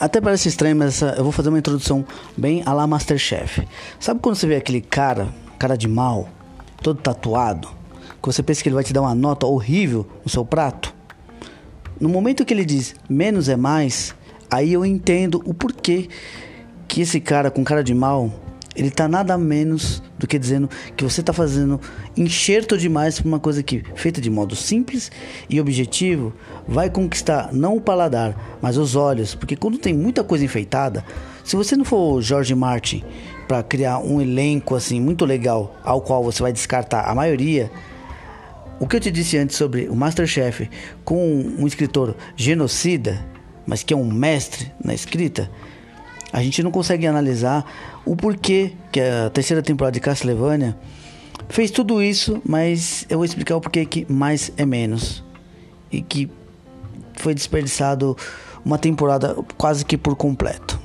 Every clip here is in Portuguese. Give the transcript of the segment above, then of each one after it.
Até parece estranho, mas essa, eu vou fazer uma introdução bem a la Masterchef. Sabe quando você vê aquele cara, cara de mal, todo tatuado, que você pensa que ele vai te dar uma nota horrível no seu prato? No momento que ele diz menos é mais, aí eu entendo o porquê que esse cara com cara de mal ele está nada menos do que dizendo que você está fazendo enxerto demais para uma coisa que, feita de modo simples e objetivo, vai conquistar não o paladar, mas os olhos. Porque quando tem muita coisa enfeitada, se você não for George Martin para criar um elenco assim muito legal, ao qual você vai descartar a maioria, o que eu te disse antes sobre o Masterchef com um escritor genocida, mas que é um mestre na escrita, a gente não consegue analisar o porquê que a terceira temporada de Castlevania fez tudo isso, mas eu vou explicar o porquê que mais é menos. E que foi desperdiçado uma temporada quase que por completo.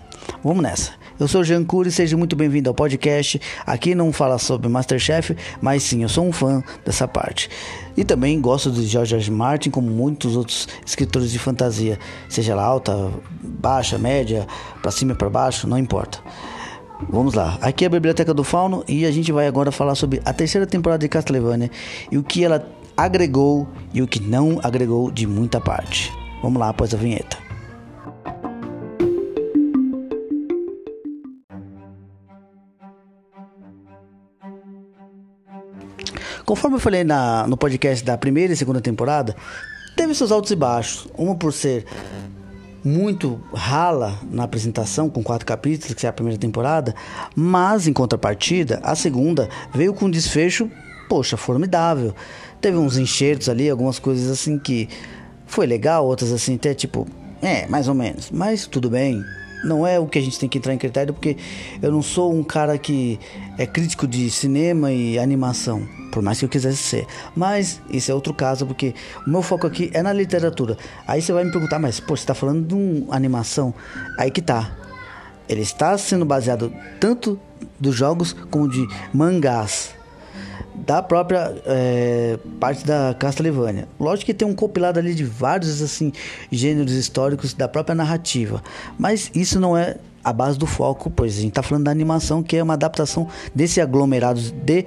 Vamos nessa. Eu sou Jean Cury, seja muito bem-vindo ao podcast. Aqui não fala sobre Masterchef, mas sim, eu sou um fã dessa parte. E também gosto de George. Martin, como muitos outros escritores de fantasia, seja ela alta, baixa, média, para cima e para baixo, não importa. Vamos lá, aqui é a Biblioteca do Fauno e a gente vai agora falar sobre a terceira temporada de Castlevania e o que ela agregou e o que não agregou de muita parte. Vamos lá após a vinheta. Conforme eu falei na, no podcast da primeira e segunda temporada, teve seus altos e baixos. Uma por ser muito rala na apresentação, com quatro capítulos, que é a primeira temporada, mas em contrapartida, a segunda veio com um desfecho, poxa, formidável. Teve uns enxertos ali, algumas coisas assim que foi legal, outras assim, até tipo, é, mais ou menos, mas tudo bem, não é o que a gente tem que entrar em critério, porque eu não sou um cara que é crítico de cinema e animação, por mais que eu quisesse ser. Mas isso é outro caso, porque o meu foco aqui é na literatura. Aí você vai me perguntar, mas pô, você está falando de uma animação? Aí que tá. Ele está sendo baseado tanto dos jogos como de mangás da própria é, parte da Castlevania. Lógico que tem um compilado ali de vários assim gêneros históricos da própria narrativa, mas isso não é a base do foco, pois a gente está falando da animação que é uma adaptação desse aglomerado de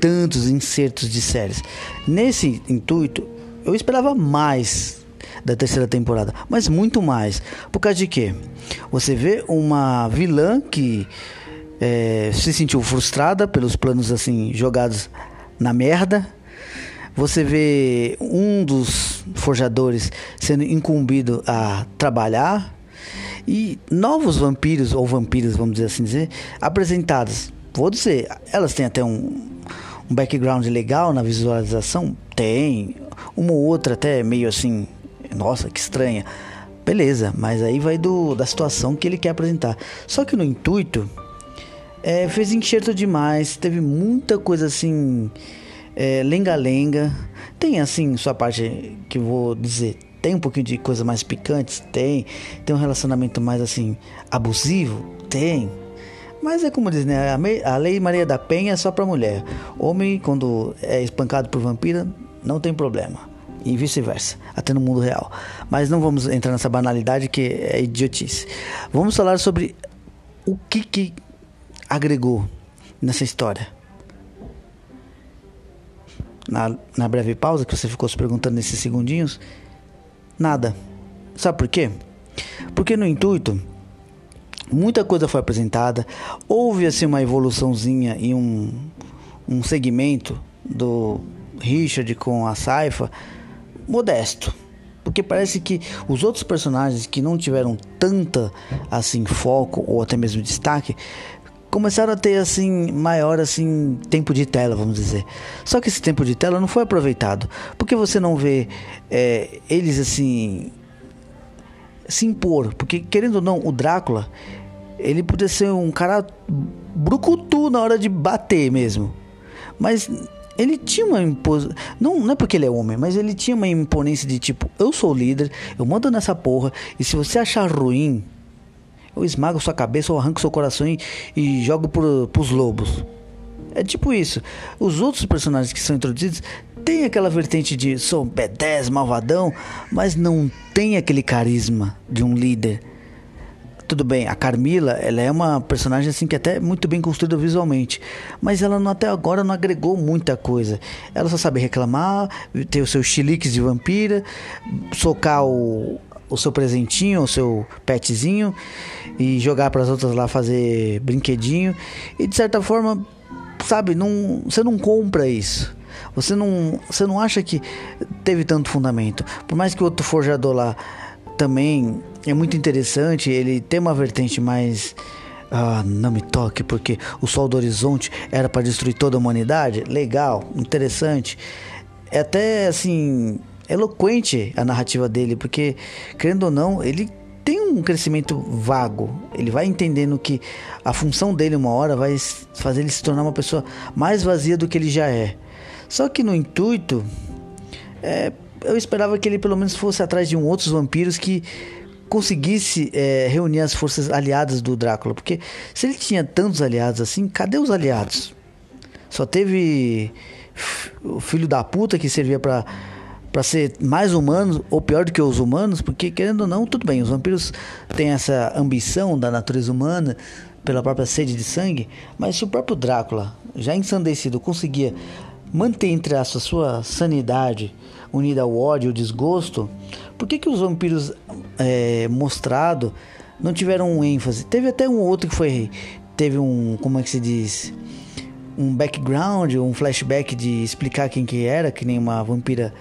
tantos insertos de séries. Nesse intuito, eu esperava mais da terceira temporada, mas muito mais. Por causa de quê? Você vê uma vilã que é, se sentiu frustrada pelos planos assim jogados na merda. Você vê um dos forjadores sendo incumbido a trabalhar e novos vampiros ou vampiros, vamos dizer assim dizer, apresentados. Vou dizer, elas têm até um, um background legal na visualização, tem uma ou outra até meio assim, nossa, que estranha. Beleza, mas aí vai do da situação que ele quer apresentar. Só que no intuito é, fez enxerto demais, teve muita coisa assim, é, lenga-lenga. Tem assim, sua parte que vou dizer, tem um pouquinho de coisa mais picantes? Tem. Tem um relacionamento mais assim, abusivo? Tem. Mas é como diz, né? A, lei Maria da Penha é só pra mulher. Homem, quando é espancado por vampira, não tem problema. E vice-versa, até no mundo real. Mas não vamos entrar nessa banalidade que é idiotice. Vamos falar sobre o que, que agregou nessa história? Na, na breve pausa que você ficou se perguntando nesses segundinhos, nada. Sabe por quê? Porque no intuito, muita coisa foi apresentada, houve assim uma evoluçãozinha em um, um segmento do Richard com a Saifa, modesto. Porque parece que os outros personagens que não tiveram tanta assim foco ou até mesmo destaque começaram a ter assim maior assim tempo de tela, vamos dizer. Só que esse tempo de tela não foi aproveitado, porque você não vê é, eles assim se impor, porque querendo ou não, o Drácula ele podia ser um cara brucutu na hora de bater mesmo, mas ele tinha uma imposição. Não, não é porque ele é homem, mas ele tinha uma imponência de tipo: eu sou o líder, eu mando nessa porra, e se você achar ruim, eu esmago sua cabeça, ou arranco seu coração e, e jogo pro, pros lobos. É tipo isso. Os outros personagens que são introduzidos têm aquela vertente de sou B10, malvadão, mas não tem aquele carisma de um líder. tudo bem, a Carmila, ela é uma personagem assim que é até muito bem construída visualmente, mas ela não, até agora não agregou muita coisa. Ela só sabe reclamar, ter os seus chiliques de vampira, socar o, o seu presentinho, o seu petzinho e jogar para as outras lá fazer brinquedinho. E de certa forma, sabe, não, você não compra isso. Você não, você não acha que teve tanto fundamento. Por mais que o outro forjador lá também é muito interessante, ele tem uma vertente mais ah, não me toque, porque o sol do horizonte era para destruir toda a humanidade. Legal, interessante. É até assim eloquente a narrativa dele, porque querendo ou não, ele tem um crescimento vago. Ele vai entendendo que a função dele uma hora vai fazer ele se tornar uma pessoa mais vazia do que ele já é. Só que no intuito, é, eu esperava que ele pelo menos fosse atrás de um outros vampiros que conseguisse é, reunir as forças aliadas do Drácula, porque se ele tinha tantos aliados assim, cadê os aliados? Só teve o filho da puta que servia para para ser mais humano ou pior do que os humanos, porque querendo ou não, tudo bem, os vampiros têm essa ambição da natureza humana pela própria sede de sangue, mas se o próprio Drácula, já ensandecido, conseguia manter entre a sua sanidade unida ao ódio ao desgosto, por que, que os vampiros é, mostrado não tiveram um ênfase? Teve até um outro que foi. Teve um. Como é que se diz? Um background, um flashback de explicar quem que era, que nem uma vampira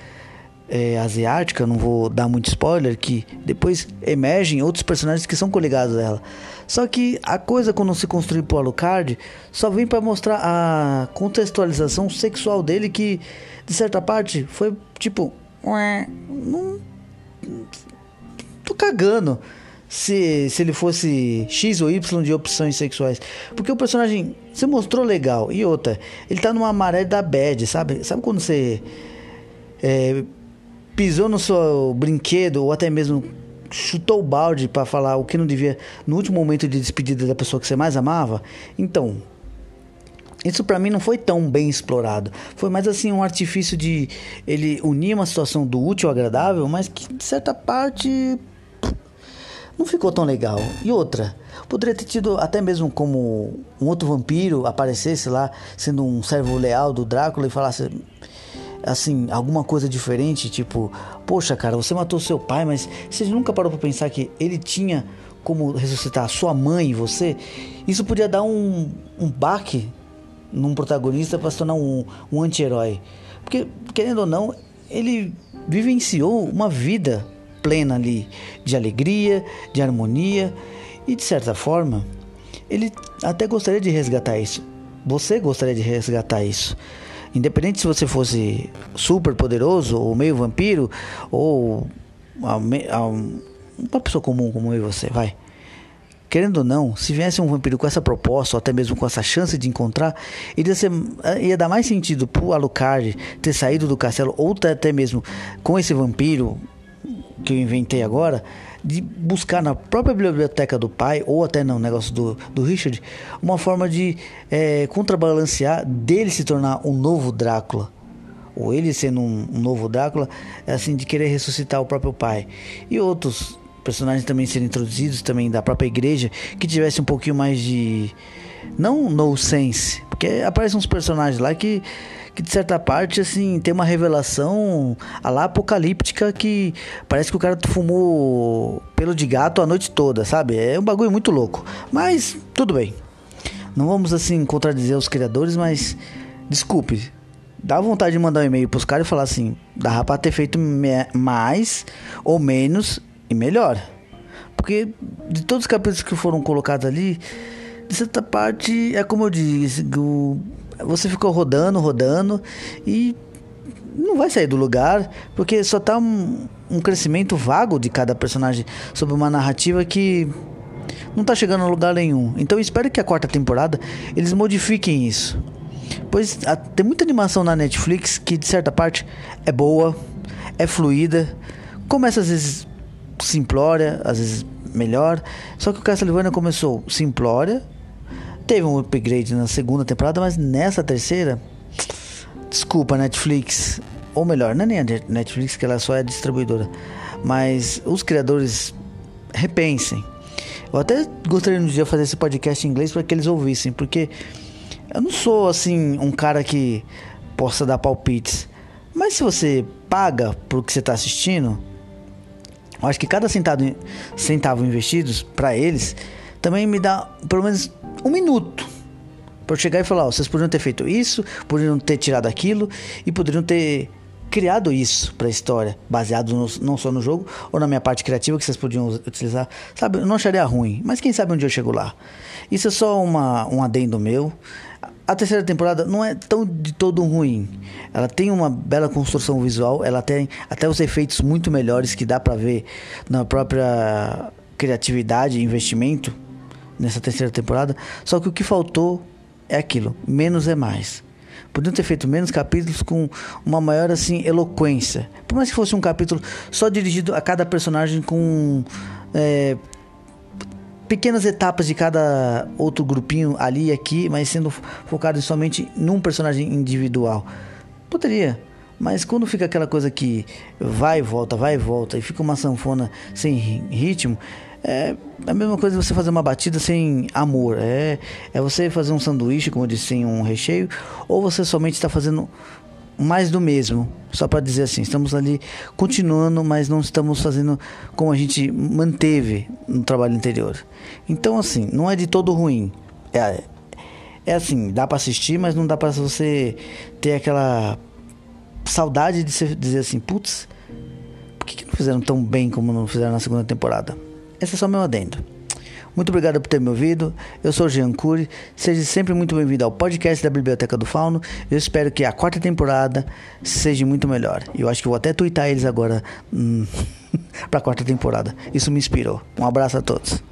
é, asiática, não vou dar muito spoiler, que depois emergem outros personagens que são coligados a ela. Só que a coisa quando se construiu pro Alucard só vem para mostrar a contextualização sexual dele que de certa parte foi tipo, não tô cagando se, se ele fosse X ou Y de opções sexuais. Porque o personagem se mostrou legal. E outra, ele tá numa maré da bad, sabe? Sabe quando você é, pisou no seu brinquedo ou até mesmo chutou o balde para falar o que não devia no último momento de despedida da pessoa que você mais amava. Então, isso para mim não foi tão bem explorado. Foi mais assim um artifício de ele unir uma situação do útil ao agradável, mas que de certa parte não ficou tão legal. E outra, poderia ter tido até mesmo como um outro vampiro aparecesse lá sendo um servo leal do Drácula e falasse assim, alguma coisa diferente, tipo, poxa, cara, você matou seu pai, mas você nunca parou para pensar que ele tinha como ressuscitar sua mãe e você? Isso podia dar um, um baque num protagonista para se tornar um, um anti-herói. Porque, querendo ou não, ele vivenciou uma vida plena ali de alegria, de harmonia e de certa forma ele até gostaria de resgatar isso. Você gostaria de resgatar isso. Independente se você fosse super poderoso, ou meio vampiro, ou uma pessoa comum como eu e você, vai. Querendo ou não, se viesse um vampiro com essa proposta, ou até mesmo com essa chance de encontrar, ia, ser, ia dar mais sentido pro Alucard ter saído do castelo, ou até mesmo com esse vampiro que eu inventei agora, de buscar na própria biblioteca do pai, ou até no negócio do, do Richard, uma forma de é, contrabalancear dele se tornar um novo Drácula. Ou ele sendo um, um novo Drácula, é assim, de querer ressuscitar o próprio pai. E outros personagens também serem introduzidos também da própria igreja, que tivesse um pouquinho mais de. Não no sense, porque aparecem uns personagens lá que que de certa parte, assim, tem uma revelação a lá apocalíptica que parece que o cara fumou pelo de gato a noite toda, sabe? É um bagulho muito louco. Mas tudo bem. Não vamos assim contradizer os criadores, mas desculpe. Dá vontade de mandar um e-mail pros caras e falar assim: dá pra ter feito mais ou menos e melhor. Porque de todos os capítulos que foram colocados ali, de certa parte, é como eu disse, o você ficou rodando, rodando e não vai sair do lugar, porque só tá um, um crescimento vago de cada personagem sobre uma narrativa que não tá chegando a lugar nenhum. Então espero que a quarta temporada eles modifiquem isso. Pois a, tem muita animação na Netflix que de certa parte é boa, é fluida, começa às vezes simplória, às vezes melhor. Só que o Castlevania começou simplória, Teve um upgrade na segunda temporada, mas nessa terceira, desculpa Netflix, ou melhor, não é nem a Netflix que ela só é distribuidora, mas os criadores repensem. Eu até gostaria um dia fazer esse podcast em inglês para que eles ouvissem, porque eu não sou assim um cara que possa dar palpites. Mas se você paga por que você está assistindo, eu acho que cada centavo, centavo investidos para eles também me dá pelo menos um minuto para chegar e falar: vocês poderiam ter feito isso, poderiam ter tirado aquilo e poderiam ter criado isso para a história, baseado no, não só no jogo ou na minha parte criativa que vocês podiam utilizar. Sabe, eu não acharia ruim, mas quem sabe um dia eu chego lá. Isso é só uma, um adendo meu. A terceira temporada não é tão de todo ruim. Ela tem uma bela construção visual, ela tem até os efeitos muito melhores que dá para ver na própria criatividade e investimento nessa terceira temporada. Só que o que faltou é aquilo, menos é mais. Podiam ter feito menos capítulos com uma maior assim eloquência. Por mais que fosse um capítulo só dirigido a cada personagem com é, pequenas etapas de cada outro grupinho ali e aqui, mas sendo focado somente num personagem individual. Poderia, mas quando fica aquela coisa que vai e volta, vai e volta, e fica uma sanfona sem ritmo, é a mesma coisa você fazer uma batida sem amor. É, é você fazer um sanduíche, como eu disse, sem um recheio, ou você somente está fazendo mais do mesmo. Só para dizer assim, estamos ali continuando, mas não estamos fazendo como a gente manteve no trabalho anterior. Então, assim, não é de todo ruim. É, é assim, dá para assistir, mas não dá para você ter aquela saudade de dizer assim, putz, por que, que não fizeram tão bem como não fizeram na segunda temporada? Esse é só meu adendo. Muito obrigado por ter me ouvido. Eu sou Jean Cury. Seja sempre muito bem-vindo ao podcast da Biblioteca do Fauno. Eu espero que a quarta temporada seja muito melhor. Eu acho que vou até twittar eles agora hum, para a quarta temporada. Isso me inspirou. Um abraço a todos.